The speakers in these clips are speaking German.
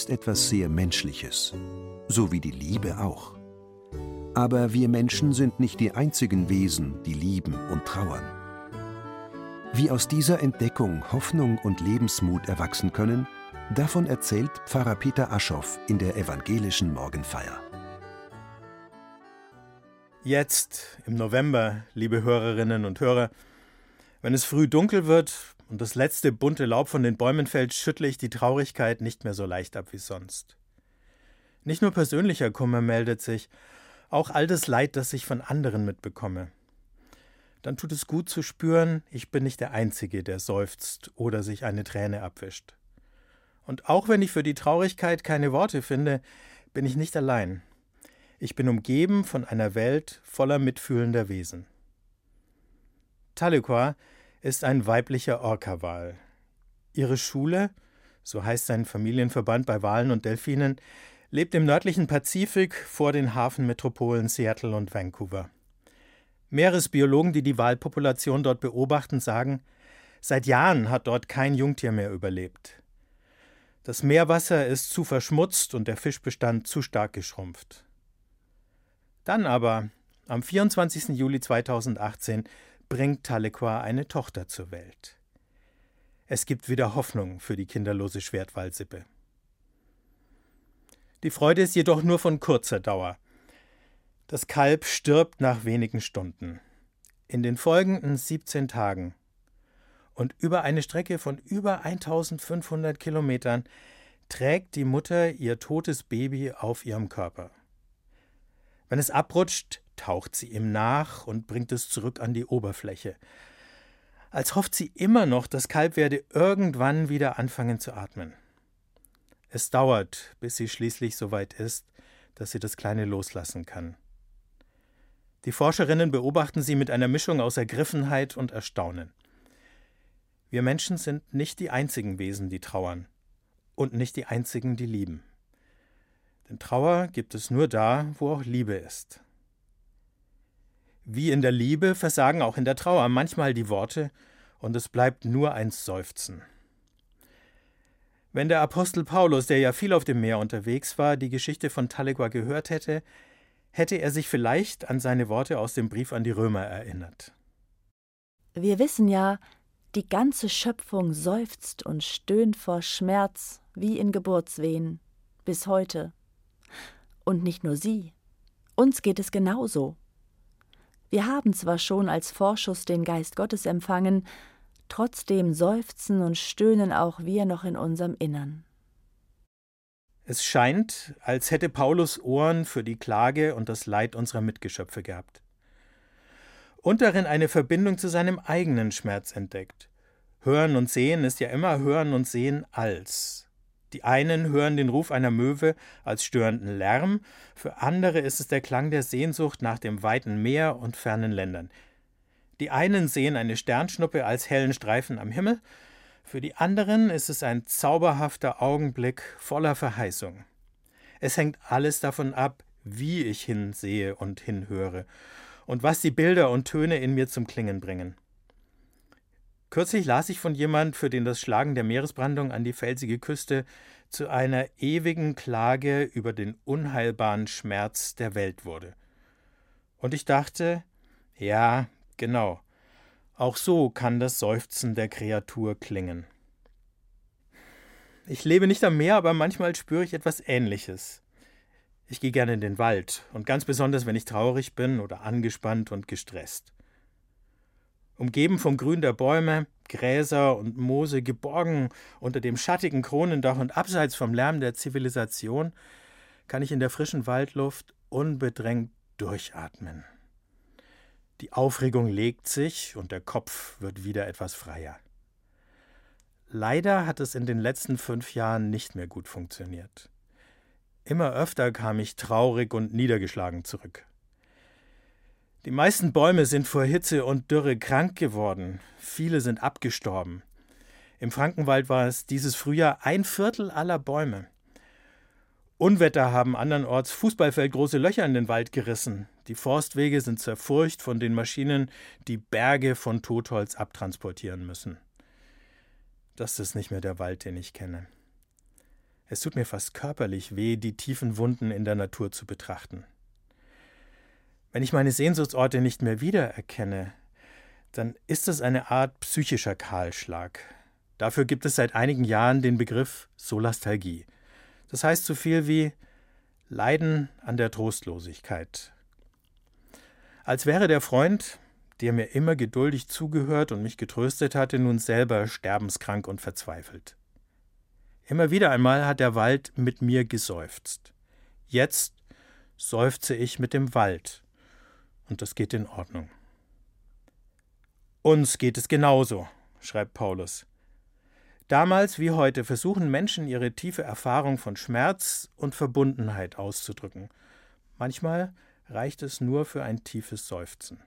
Ist etwas sehr Menschliches, so wie die Liebe auch. Aber wir Menschen sind nicht die einzigen Wesen, die lieben und trauern. Wie aus dieser Entdeckung Hoffnung und Lebensmut erwachsen können, davon erzählt Pfarrer Peter Aschoff in der evangelischen Morgenfeier. Jetzt im November, liebe Hörerinnen und Hörer, wenn es früh dunkel wird und das letzte bunte Laub von den Bäumen fällt, schüttle ich die Traurigkeit nicht mehr so leicht ab wie sonst. Nicht nur persönlicher Kummer meldet sich, auch all das Leid, das ich von anderen mitbekomme. Dann tut es gut zu spüren, ich bin nicht der Einzige, der seufzt oder sich eine Träne abwischt. Und auch wenn ich für die Traurigkeit keine Worte finde, bin ich nicht allein. Ich bin umgeben von einer Welt voller mitfühlender Wesen. Tahlequah ist ein weiblicher Orca-Wal. Ihre Schule, so heißt sein Familienverband bei Walen und Delfinen, lebt im nördlichen Pazifik vor den Hafenmetropolen Seattle und Vancouver. Meeresbiologen, die die Walpopulation dort beobachten, sagen, seit Jahren hat dort kein Jungtier mehr überlebt. Das Meerwasser ist zu verschmutzt und der Fischbestand zu stark geschrumpft. Dann aber, am 24. Juli 2018, bringt Tahlequah eine Tochter zur Welt. Es gibt wieder Hoffnung für die kinderlose Schwertwalsippe. Die Freude ist jedoch nur von kurzer Dauer. Das Kalb stirbt nach wenigen Stunden. In den folgenden 17 Tagen und über eine Strecke von über 1500 Kilometern trägt die Mutter ihr totes Baby auf ihrem Körper. Wenn es abrutscht, taucht sie ihm nach und bringt es zurück an die Oberfläche. Als hofft sie immer noch, das Kalb werde irgendwann wieder anfangen zu atmen. Es dauert, bis sie schließlich so weit ist, dass sie das Kleine loslassen kann. Die Forscherinnen beobachten sie mit einer Mischung aus Ergriffenheit und Erstaunen. Wir Menschen sind nicht die einzigen Wesen, die trauern und nicht die einzigen, die lieben. Denn Trauer gibt es nur da, wo auch Liebe ist. Wie in der Liebe versagen auch in der Trauer manchmal die Worte und es bleibt nur ein Seufzen. Wenn der Apostel Paulus, der ja viel auf dem Meer unterwegs war, die Geschichte von Tahlequah gehört hätte, hätte er sich vielleicht an seine Worte aus dem Brief an die Römer erinnert. Wir wissen ja, die ganze Schöpfung seufzt und stöhnt vor Schmerz wie in Geburtswehen bis heute. Und nicht nur sie. Uns geht es genauso. Wir haben zwar schon als Vorschuss den Geist Gottes empfangen, trotzdem seufzen und stöhnen auch wir noch in unserem Innern. Es scheint, als hätte Paulus Ohren für die Klage und das Leid unserer Mitgeschöpfe gehabt. Und darin eine Verbindung zu seinem eigenen Schmerz entdeckt. Hören und Sehen ist ja immer Hören und Sehen als. Die einen hören den Ruf einer Möwe als störenden Lärm, für andere ist es der Klang der Sehnsucht nach dem weiten Meer und fernen Ländern. Die einen sehen eine Sternschnuppe als hellen Streifen am Himmel, für die anderen ist es ein zauberhafter Augenblick voller Verheißung. Es hängt alles davon ab, wie ich hinsehe und hinhöre und was die Bilder und Töne in mir zum Klingen bringen. Kürzlich las ich von jemand, für den das Schlagen der Meeresbrandung an die felsige Küste zu einer ewigen Klage über den unheilbaren Schmerz der Welt wurde. Und ich dachte, ja, genau, auch so kann das Seufzen der Kreatur klingen. Ich lebe nicht am Meer, aber manchmal spüre ich etwas Ähnliches. Ich gehe gerne in den Wald, und ganz besonders, wenn ich traurig bin oder angespannt und gestresst. Umgeben vom Grün der Bäume, Gräser und Moose, geborgen unter dem schattigen Kronendach und abseits vom Lärm der Zivilisation, kann ich in der frischen Waldluft unbedrängt durchatmen. Die Aufregung legt sich und der Kopf wird wieder etwas freier. Leider hat es in den letzten fünf Jahren nicht mehr gut funktioniert. Immer öfter kam ich traurig und niedergeschlagen zurück. Die meisten Bäume sind vor Hitze und Dürre krank geworden, viele sind abgestorben. Im Frankenwald war es dieses Frühjahr ein Viertel aller Bäume. Unwetter haben andernorts fußballfeldgroße Löcher in den Wald gerissen. Die Forstwege sind zerfurcht von den Maschinen, die Berge von Totholz abtransportieren müssen. Das ist nicht mehr der Wald, den ich kenne. Es tut mir fast körperlich weh, die tiefen Wunden in der Natur zu betrachten. Wenn ich meine Sehnsuchtsorte nicht mehr wiedererkenne, dann ist es eine Art psychischer Kahlschlag. Dafür gibt es seit einigen Jahren den Begriff Solastalgie. Das heißt so viel wie Leiden an der Trostlosigkeit. Als wäre der Freund, der mir immer geduldig zugehört und mich getröstet hatte, nun selber sterbenskrank und verzweifelt. Immer wieder einmal hat der Wald mit mir geseufzt. Jetzt seufze ich mit dem Wald, und das geht in Ordnung. Uns geht es genauso, schreibt Paulus. Damals wie heute versuchen Menschen ihre tiefe Erfahrung von Schmerz und Verbundenheit auszudrücken. Manchmal reicht es nur für ein tiefes Seufzen.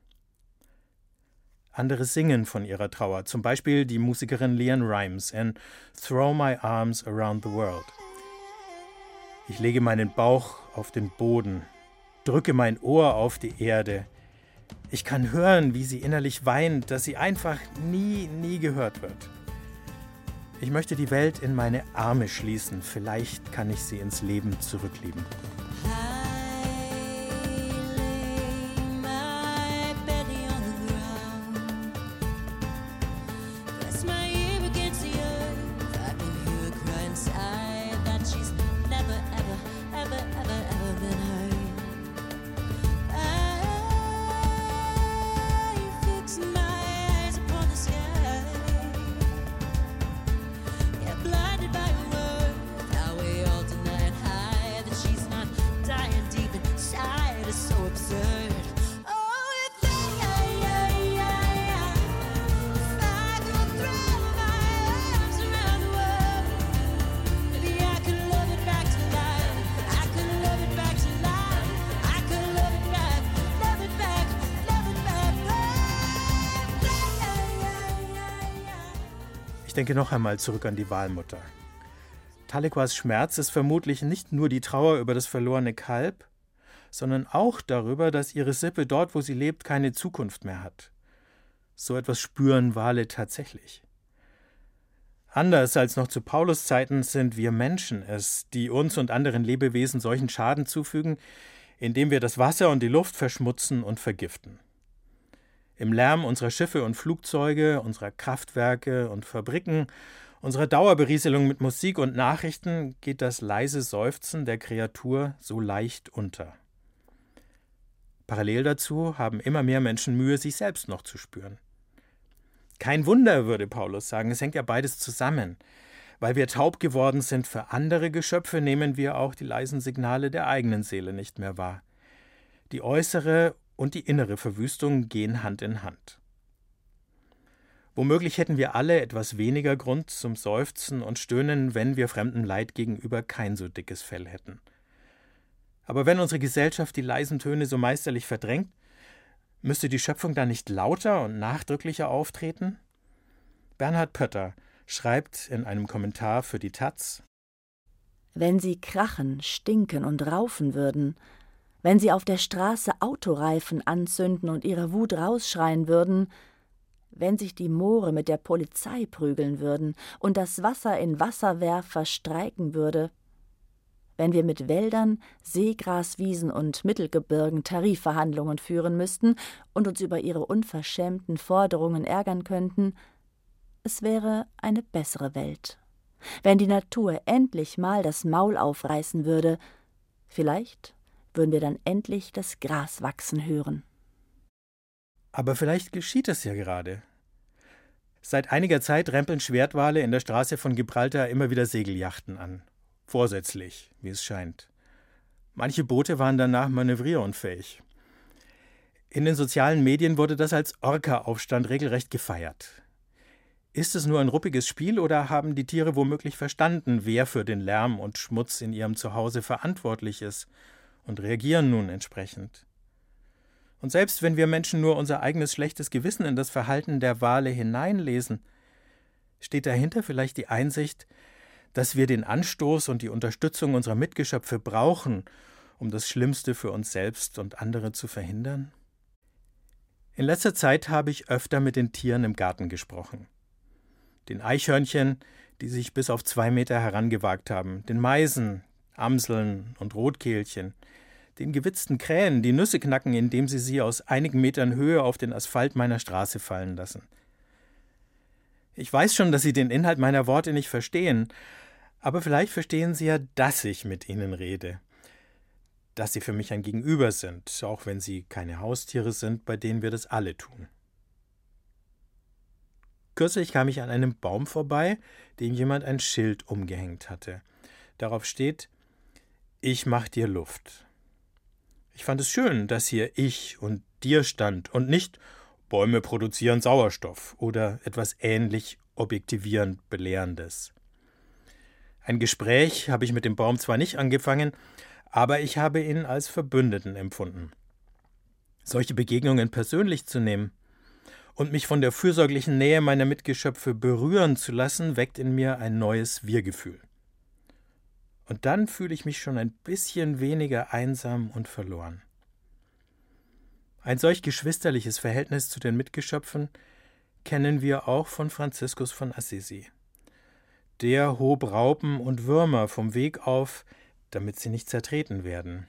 Andere singen von ihrer Trauer, zum Beispiel die Musikerin Leanne Rimes in Throw My Arms Around the World. Ich lege meinen Bauch auf den Boden, drücke mein Ohr auf die Erde, ich kann hören, wie sie innerlich weint, dass sie einfach nie, nie gehört wird. Ich möchte die Welt in meine Arme schließen. Vielleicht kann ich sie ins Leben zurücklieben. Ich denke noch einmal zurück an die Wahlmutter. Talequas Schmerz ist vermutlich nicht nur die Trauer über das verlorene Kalb, sondern auch darüber, dass ihre Sippe dort, wo sie lebt, keine Zukunft mehr hat. So etwas spüren Wale tatsächlich. Anders als noch zu Paulus Zeiten sind wir Menschen es, die uns und anderen Lebewesen solchen Schaden zufügen, indem wir das Wasser und die Luft verschmutzen und vergiften. Im Lärm unserer Schiffe und Flugzeuge, unserer Kraftwerke und Fabriken, unserer Dauerberieselung mit Musik und Nachrichten geht das leise Seufzen der Kreatur so leicht unter. Parallel dazu haben immer mehr Menschen Mühe, sich selbst noch zu spüren. Kein Wunder, würde Paulus sagen, es hängt ja beides zusammen. Weil wir taub geworden sind für andere Geschöpfe, nehmen wir auch die leisen Signale der eigenen Seele nicht mehr wahr. Die äußere und die innere Verwüstung gehen Hand in Hand. Womöglich hätten wir alle etwas weniger Grund zum Seufzen und Stöhnen, wenn wir fremdem Leid gegenüber kein so dickes Fell hätten. Aber wenn unsere Gesellschaft die leisen Töne so meisterlich verdrängt, müsste die Schöpfung dann nicht lauter und nachdrücklicher auftreten? Bernhard Pötter schreibt in einem Kommentar für die Taz Wenn sie krachen, stinken und raufen würden, wenn sie auf der Straße Autoreifen anzünden und ihre Wut rausschreien würden, wenn sich die Moore mit der Polizei prügeln würden und das Wasser in Wasserwerfer streiken würde, wenn wir mit Wäldern, Seegraswiesen und Mittelgebirgen Tarifverhandlungen führen müssten und uns über ihre unverschämten Forderungen ärgern könnten, es wäre eine bessere Welt. Wenn die Natur endlich mal das Maul aufreißen würde, vielleicht würden wir dann endlich das Gras wachsen hören. Aber vielleicht geschieht es ja gerade. Seit einiger Zeit rempeln Schwertwale in der Straße von Gibraltar immer wieder Segeljachten an. Vorsätzlich, wie es scheint. Manche Boote waren danach manövrierunfähig. In den sozialen Medien wurde das als Orca-Aufstand regelrecht gefeiert. Ist es nur ein ruppiges Spiel oder haben die Tiere womöglich verstanden, wer für den Lärm und Schmutz in ihrem Zuhause verantwortlich ist und reagieren nun entsprechend. Und selbst wenn wir Menschen nur unser eigenes schlechtes Gewissen in das Verhalten der Wale hineinlesen, steht dahinter vielleicht die Einsicht, dass wir den Anstoß und die Unterstützung unserer Mitgeschöpfe brauchen, um das Schlimmste für uns selbst und andere zu verhindern? In letzter Zeit habe ich öfter mit den Tieren im Garten gesprochen. Den Eichhörnchen, die sich bis auf zwei Meter herangewagt haben, den Meisen, Amseln und Rotkehlchen, den gewitzten Krähen, die Nüsse knacken, indem sie sie aus einigen Metern Höhe auf den Asphalt meiner Straße fallen lassen. Ich weiß schon, dass Sie den Inhalt meiner Worte nicht verstehen, aber vielleicht verstehen Sie ja, dass ich mit Ihnen rede, dass Sie für mich ein Gegenüber sind, auch wenn Sie keine Haustiere sind, bei denen wir das alle tun. Kürzlich kam ich an einem Baum vorbei, dem jemand ein Schild umgehängt hatte. Darauf steht Ich mach dir Luft. Ich fand es schön, dass hier ich und dir stand und nicht Bäume produzieren Sauerstoff oder etwas ähnlich objektivierend Belehrendes. Ein Gespräch habe ich mit dem Baum zwar nicht angefangen, aber ich habe ihn als Verbündeten empfunden. Solche Begegnungen persönlich zu nehmen und mich von der fürsorglichen Nähe meiner Mitgeschöpfe berühren zu lassen, weckt in mir ein neues Wir-Gefühl. Und dann fühle ich mich schon ein bisschen weniger einsam und verloren. Ein solch geschwisterliches Verhältnis zu den Mitgeschöpfen kennen wir auch von Franziskus von Assisi. Der hob Raupen und Würmer vom Weg auf, damit sie nicht zertreten werden.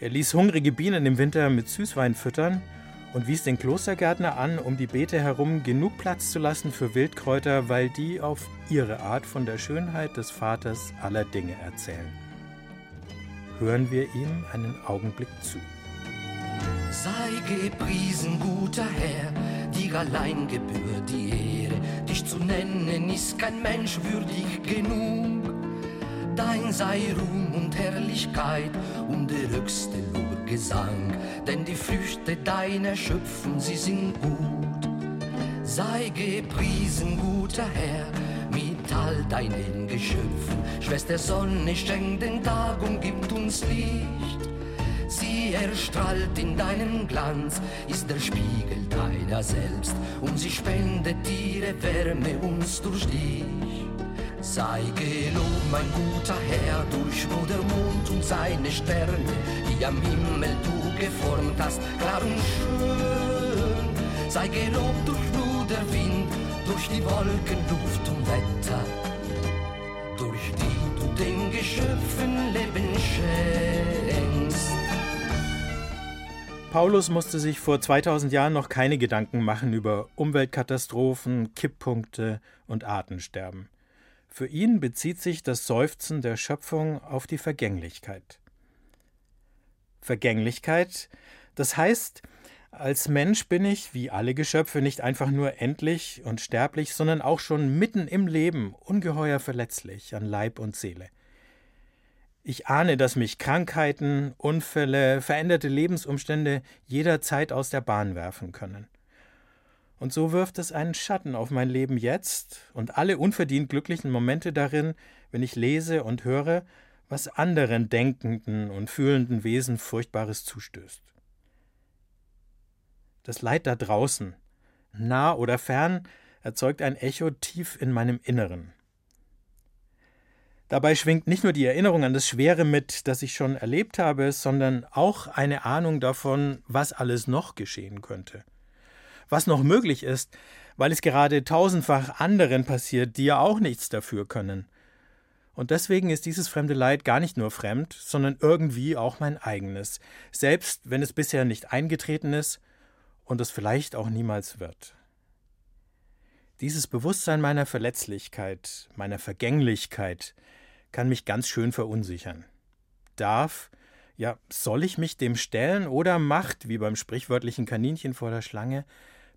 Er ließ hungrige Bienen im Winter mit Süßwein füttern und wies den Klostergärtner an, um die Beete herum genug Platz zu lassen für Wildkräuter, weil die auf ihre Art von der Schönheit des Vaters aller Dinge erzählen. Hören wir ihm einen Augenblick zu. Sei gepriesen, guter Herr, dir allein gebührt die Ehre, dich zu nennen ist kein Mensch würdig genug. Dein sei Ruhm und Herrlichkeit und der höchste Lobgesang, denn die Früchte deiner Schöpfung, sie sind gut. Sei gepriesen, guter Herr, mit all deinen Geschöpfen. Schwester Sonne schenkt den Tag und gibt uns Licht. Sie erstrahlt in deinem Glanz, ist der Spiegel deiner selbst und sie spendet ihre Wärme uns durch dich. Sei gelobt, mein guter Herr, durch nur der Mond und seine Sterne, die am Himmel du geformt hast, klar und schön. Sei gelobt durch nur der Wind, durch die Wolken, Luft und Wetter, durch die du den Geschöpfen Leben schenkst. Paulus musste sich vor 2000 Jahren noch keine Gedanken machen über Umweltkatastrophen, Kipppunkte und Artensterben. Für ihn bezieht sich das Seufzen der Schöpfung auf die Vergänglichkeit. Vergänglichkeit, das heißt, als Mensch bin ich, wie alle Geschöpfe, nicht einfach nur endlich und sterblich, sondern auch schon mitten im Leben ungeheuer verletzlich an Leib und Seele. Ich ahne, dass mich Krankheiten, Unfälle, veränderte Lebensumstände jederzeit aus der Bahn werfen können. Und so wirft es einen Schatten auf mein Leben jetzt und alle unverdient glücklichen Momente darin, wenn ich lese und höre, was anderen denkenden und fühlenden Wesen Furchtbares zustößt. Das Leid da draußen, nah oder fern, erzeugt ein Echo tief in meinem Inneren. Dabei schwingt nicht nur die Erinnerung an das Schwere mit, das ich schon erlebt habe, sondern auch eine Ahnung davon, was alles noch geschehen könnte was noch möglich ist, weil es gerade tausendfach anderen passiert, die ja auch nichts dafür können. Und deswegen ist dieses fremde Leid gar nicht nur fremd, sondern irgendwie auch mein eigenes, selbst wenn es bisher nicht eingetreten ist und es vielleicht auch niemals wird. Dieses Bewusstsein meiner Verletzlichkeit, meiner Vergänglichkeit, kann mich ganz schön verunsichern. Darf, ja, soll ich mich dem stellen oder macht, wie beim sprichwörtlichen Kaninchen vor der Schlange,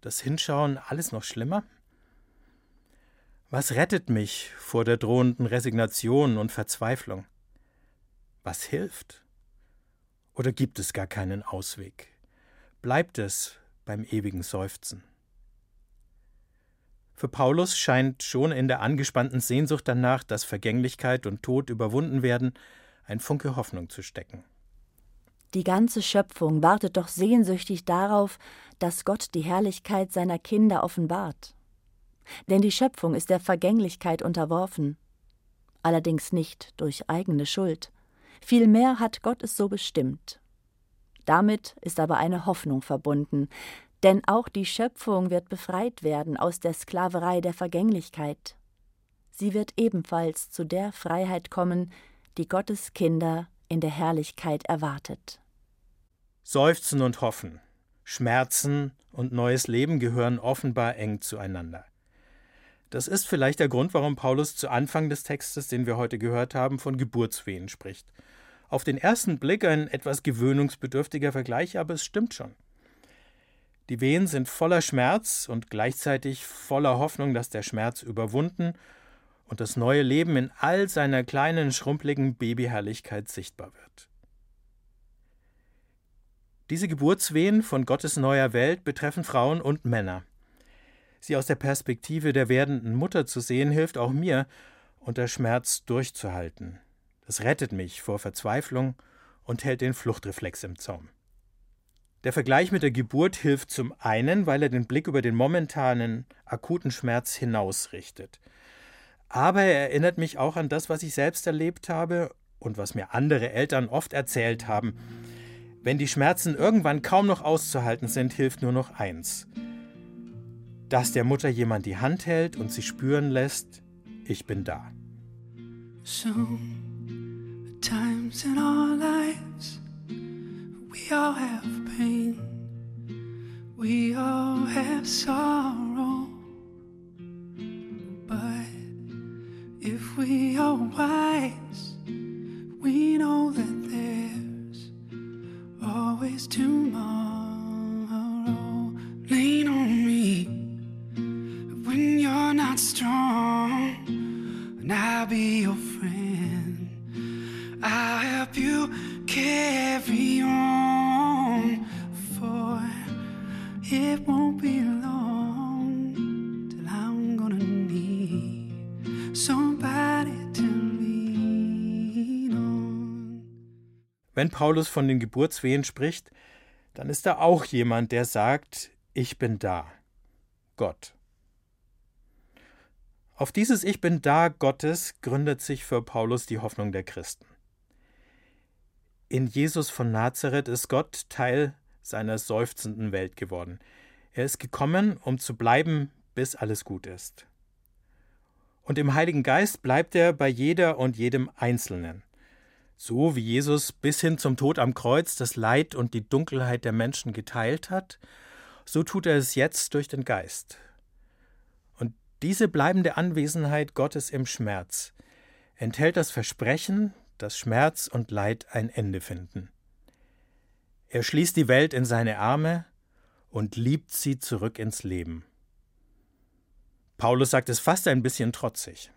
das Hinschauen alles noch schlimmer? Was rettet mich vor der drohenden Resignation und Verzweiflung? Was hilft? Oder gibt es gar keinen Ausweg? Bleibt es beim ewigen Seufzen? Für Paulus scheint schon in der angespannten Sehnsucht danach, dass Vergänglichkeit und Tod überwunden werden, ein Funke Hoffnung zu stecken. Die ganze Schöpfung wartet doch sehnsüchtig darauf, dass Gott die Herrlichkeit seiner Kinder offenbart. Denn die Schöpfung ist der Vergänglichkeit unterworfen, allerdings nicht durch eigene Schuld, vielmehr hat Gott es so bestimmt. Damit ist aber eine Hoffnung verbunden, denn auch die Schöpfung wird befreit werden aus der Sklaverei der Vergänglichkeit. sie wird ebenfalls zu der Freiheit kommen, die Gottes Kinder in der Herrlichkeit erwartet. Seufzen und Hoffen, Schmerzen und neues Leben gehören offenbar eng zueinander. Das ist vielleicht der Grund, warum Paulus zu Anfang des Textes, den wir heute gehört haben, von Geburtswehen spricht. Auf den ersten Blick ein etwas gewöhnungsbedürftiger Vergleich, aber es stimmt schon. Die Wehen sind voller Schmerz und gleichzeitig voller Hoffnung, dass der Schmerz überwunden und das neue Leben in all seiner kleinen, schrumpeligen Babyherrlichkeit sichtbar wird. Diese Geburtswehen von Gottes neuer Welt betreffen Frauen und Männer. Sie aus der Perspektive der werdenden Mutter zu sehen, hilft auch mir, unter Schmerz durchzuhalten. Das rettet mich vor Verzweiflung und hält den Fluchtreflex im Zaum. Der Vergleich mit der Geburt hilft zum einen, weil er den Blick über den momentanen akuten Schmerz hinausrichtet. Aber er erinnert mich auch an das, was ich selbst erlebt habe und was mir andere Eltern oft erzählt haben. Wenn die Schmerzen irgendwann kaum noch auszuhalten sind, hilft nur noch eins. Dass der Mutter jemand die Hand hält und sie spüren lässt, ich bin da. So, times in our lives, we all have pain, we all have sorrow. We are wise, we know that there's always tomorrow. Wenn Paulus von den Geburtswehen spricht, dann ist da auch jemand, der sagt, ich bin da. Gott. Auf dieses Ich bin da Gottes gründet sich für Paulus die Hoffnung der Christen. In Jesus von Nazareth ist Gott Teil seiner seufzenden Welt geworden. Er ist gekommen, um zu bleiben, bis alles gut ist. Und im Heiligen Geist bleibt er bei jeder und jedem Einzelnen. So wie Jesus bis hin zum Tod am Kreuz das Leid und die Dunkelheit der Menschen geteilt hat, so tut er es jetzt durch den Geist. Und diese bleibende Anwesenheit Gottes im Schmerz enthält das Versprechen, dass Schmerz und Leid ein Ende finden. Er schließt die Welt in seine Arme und liebt sie zurück ins Leben. Paulus sagt es fast ein bisschen trotzig.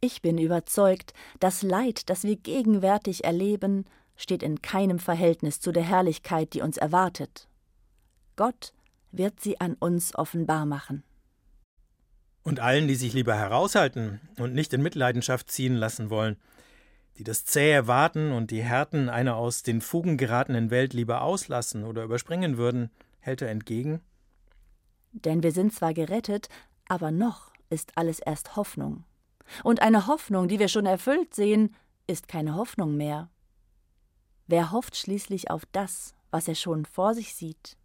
Ich bin überzeugt, das Leid, das wir gegenwärtig erleben, steht in keinem Verhältnis zu der Herrlichkeit, die uns erwartet. Gott wird sie an uns offenbar machen. Und allen, die sich lieber heraushalten und nicht in Mitleidenschaft ziehen lassen wollen, die das zähe Warten und die Härten einer aus den Fugen geratenen Welt lieber auslassen oder überspringen würden, hält er entgegen. Denn wir sind zwar gerettet, aber noch ist alles erst Hoffnung. Und eine Hoffnung, die wir schon erfüllt sehen, ist keine Hoffnung mehr. Wer hofft schließlich auf das, was er schon vor sich sieht?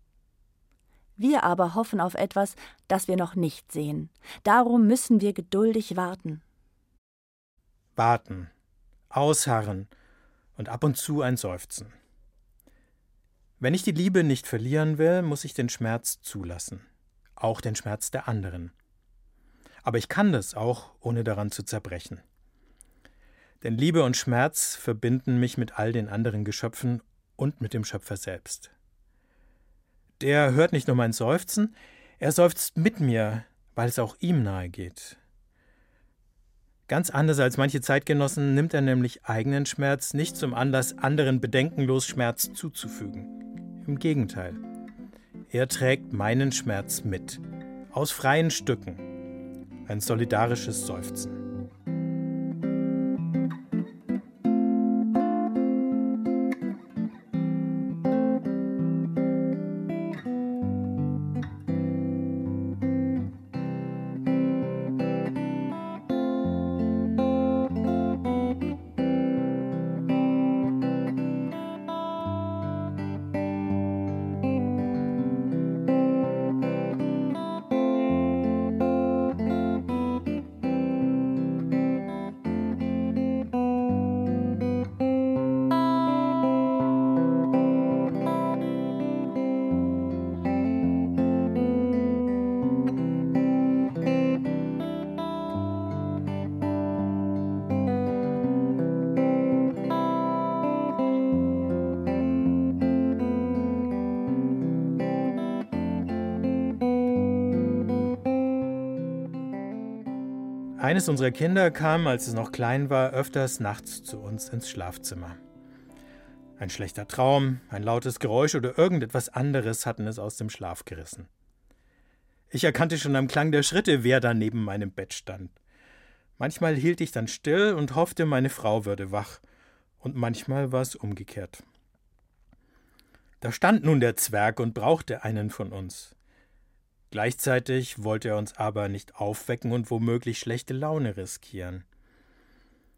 Wir aber hoffen auf etwas, das wir noch nicht sehen. Darum müssen wir geduldig warten. Warten, ausharren und ab und zu ein Seufzen. Wenn ich die Liebe nicht verlieren will, muss ich den Schmerz zulassen, auch den Schmerz der anderen. Aber ich kann das auch, ohne daran zu zerbrechen. Denn Liebe und Schmerz verbinden mich mit all den anderen Geschöpfen und mit dem Schöpfer selbst. Der hört nicht nur mein Seufzen, er seufzt mit mir, weil es auch ihm nahe geht. Ganz anders als manche Zeitgenossen nimmt er nämlich eigenen Schmerz nicht zum Anlass, anderen bedenkenlos Schmerz zuzufügen. Im Gegenteil. Er trägt meinen Schmerz mit, aus freien Stücken, ein solidarisches Seufzen. Eines unserer Kinder kam, als es noch klein war, öfters nachts zu uns ins Schlafzimmer. Ein schlechter Traum, ein lautes Geräusch oder irgendetwas anderes hatten es aus dem Schlaf gerissen. Ich erkannte schon am Klang der Schritte, wer da neben meinem Bett stand. Manchmal hielt ich dann still und hoffte, meine Frau würde wach, und manchmal war es umgekehrt. Da stand nun der Zwerg und brauchte einen von uns. Gleichzeitig wollte er uns aber nicht aufwecken und womöglich schlechte Laune riskieren.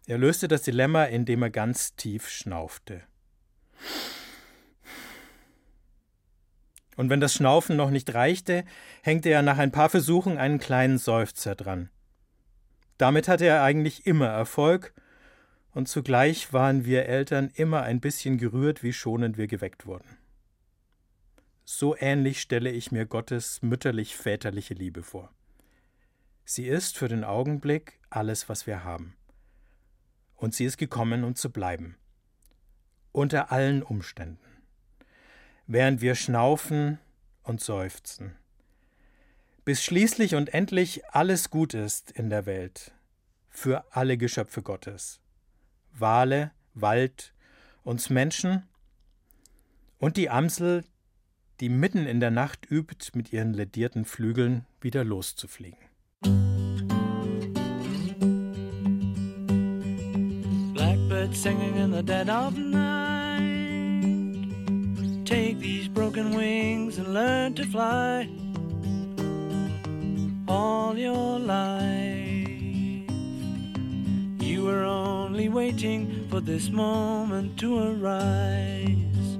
Er löste das Dilemma, indem er ganz tief schnaufte. Und wenn das Schnaufen noch nicht reichte, hängte er nach ein paar Versuchen einen kleinen Seufzer dran. Damit hatte er eigentlich immer Erfolg, und zugleich waren wir Eltern immer ein bisschen gerührt, wie schonend wir geweckt wurden. So ähnlich stelle ich mir Gottes mütterlich-väterliche Liebe vor. Sie ist für den Augenblick alles, was wir haben. Und sie ist gekommen, um zu bleiben. Unter allen Umständen. Während wir schnaufen und seufzen. Bis schließlich und endlich alles gut ist in der Welt. Für alle Geschöpfe Gottes. Wale, Wald, uns Menschen und die Amsel, die mitten in der Nacht übt, mit ihren ledierten Flügeln wieder loszufliegen. Blackbird singing in the dead of night. Take these broken wings and learn to fly all your life. You were only waiting for this moment to arise.